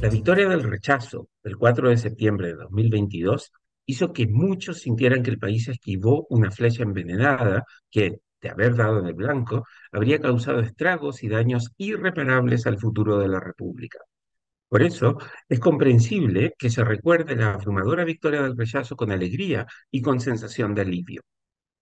La victoria del rechazo del 4 de septiembre de 2022 hizo que muchos sintieran que el país esquivó una flecha envenenada que, de haber dado en el blanco, habría causado estragos y daños irreparables al futuro de la República. Por eso, es comprensible que se recuerde la abrumadora victoria del rechazo con alegría y con sensación de alivio.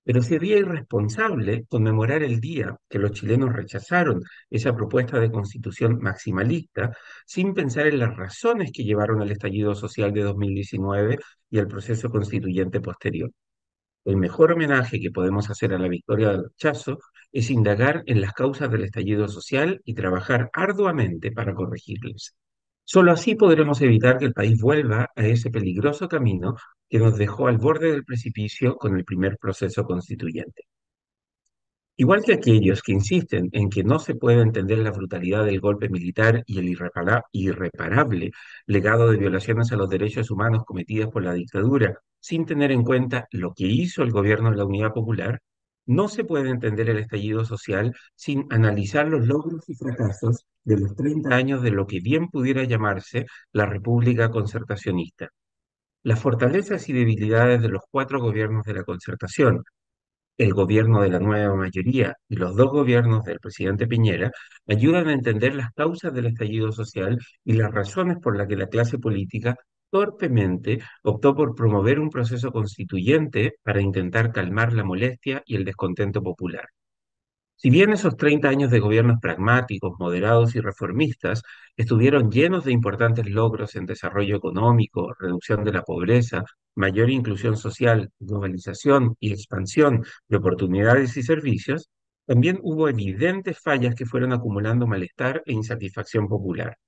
Pero sería irresponsable conmemorar el día que los chilenos rechazaron esa propuesta de constitución maximalista sin pensar en las razones que llevaron al estallido social de 2019 y al proceso constituyente posterior. El mejor homenaje que podemos hacer a la victoria del rechazo es indagar en las causas del estallido social y trabajar arduamente para corregirles. Solo así podremos evitar que el país vuelva a ese peligroso camino que nos dejó al borde del precipicio con el primer proceso constituyente. Igual que aquellos que insisten en que no se puede entender la brutalidad del golpe militar y el irreparable legado de violaciones a los derechos humanos cometidas por la dictadura, sin tener en cuenta lo que hizo el gobierno de la Unidad Popular, no se puede entender el estallido social sin analizar los logros y fracasos de los 30 años de lo que bien pudiera llamarse la República Concertacionista. Las fortalezas y debilidades de los cuatro gobiernos de la concertación, el gobierno de la nueva mayoría y los dos gobiernos del presidente Piñera ayudan a entender las causas del estallido social y las razones por las que la clase política torpemente optó por promover un proceso constituyente para intentar calmar la molestia y el descontento popular. Si bien esos 30 años de gobiernos pragmáticos, moderados y reformistas estuvieron llenos de importantes logros en desarrollo económico, reducción de la pobreza, mayor inclusión social, globalización y expansión de oportunidades y servicios, también hubo evidentes fallas que fueron acumulando malestar e insatisfacción popular.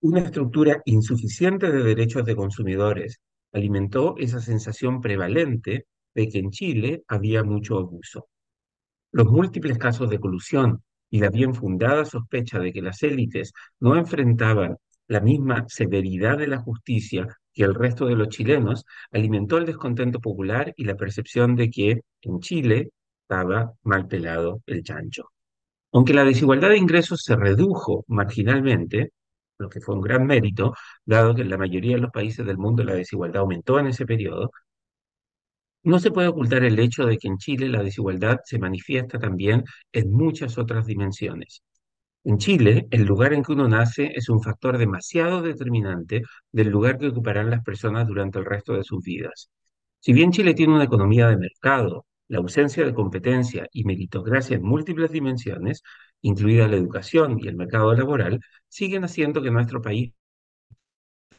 Una estructura insuficiente de derechos de consumidores alimentó esa sensación prevalente de que en Chile había mucho abuso. Los múltiples casos de colusión y la bien fundada sospecha de que las élites no enfrentaban la misma severidad de la justicia que el resto de los chilenos alimentó el descontento popular y la percepción de que en Chile estaba mal pelado el chancho. Aunque la desigualdad de ingresos se redujo marginalmente, lo que fue un gran mérito, dado que en la mayoría de los países del mundo la desigualdad aumentó en ese periodo, no se puede ocultar el hecho de que en Chile la desigualdad se manifiesta también en muchas otras dimensiones. En Chile, el lugar en que uno nace es un factor demasiado determinante del lugar que ocuparán las personas durante el resto de sus vidas. Si bien Chile tiene una economía de mercado, la ausencia de competencia y meritocracia en múltiples dimensiones, incluida la educación y el mercado laboral, siguen haciendo que nuestro país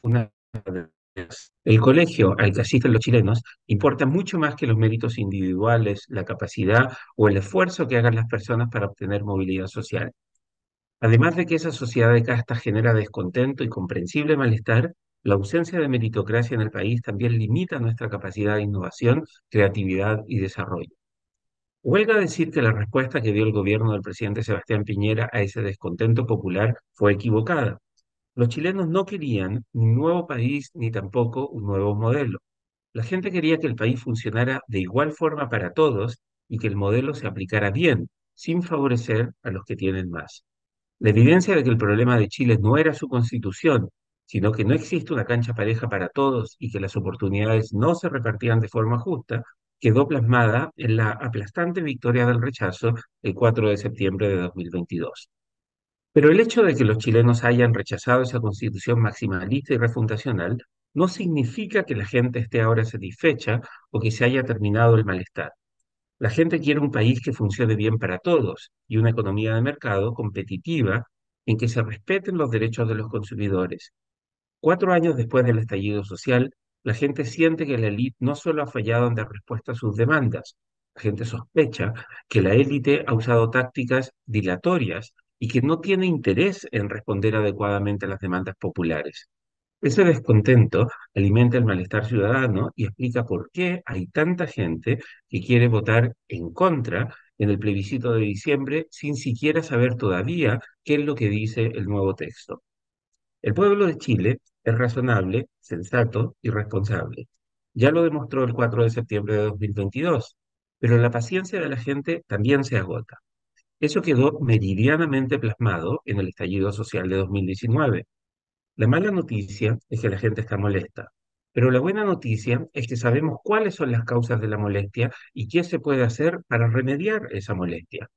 una el colegio al que asisten los chilenos importa mucho más que los méritos individuales, la capacidad o el esfuerzo que hagan las personas para obtener movilidad social. Además de que esa sociedad de casta genera descontento y comprensible malestar, la ausencia de meritocracia en el país también limita nuestra capacidad de innovación, creatividad y desarrollo. Huelga decir que la respuesta que dio el gobierno del presidente Sebastián Piñera a ese descontento popular fue equivocada. Los chilenos no querían ni un nuevo país ni tampoco un nuevo modelo. La gente quería que el país funcionara de igual forma para todos y que el modelo se aplicara bien, sin favorecer a los que tienen más. La evidencia de que el problema de Chile no era su constitución, sino que no existe una cancha pareja para todos y que las oportunidades no se repartían de forma justa, quedó plasmada en la aplastante victoria del rechazo el 4 de septiembre de 2022. Pero el hecho de que los chilenos hayan rechazado esa constitución maximalista y refundacional no significa que la gente esté ahora satisfecha o que se haya terminado el malestar. La gente quiere un país que funcione bien para todos y una economía de mercado competitiva en que se respeten los derechos de los consumidores. Cuatro años después del estallido social, la gente siente que la élite no solo ha fallado en dar respuesta a sus demandas, la gente sospecha que la élite ha usado tácticas dilatorias y que no tiene interés en responder adecuadamente a las demandas populares. Ese descontento alimenta el malestar ciudadano y explica por qué hay tanta gente que quiere votar en contra en el plebiscito de diciembre sin siquiera saber todavía qué es lo que dice el nuevo texto. El pueblo de Chile es razonable, sensato y responsable. Ya lo demostró el 4 de septiembre de 2022, pero la paciencia de la gente también se agota. Eso quedó meridianamente plasmado en el estallido social de 2019. La mala noticia es que la gente está molesta, pero la buena noticia es que sabemos cuáles son las causas de la molestia y qué se puede hacer para remediar esa molestia.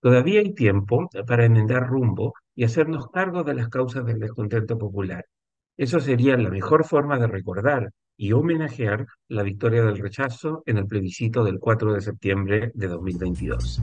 Todavía hay tiempo para enmendar rumbo y hacernos cargo de las causas del descontento popular. Eso sería la mejor forma de recordar y homenajear la victoria del rechazo en el plebiscito del 4 de septiembre de 2022.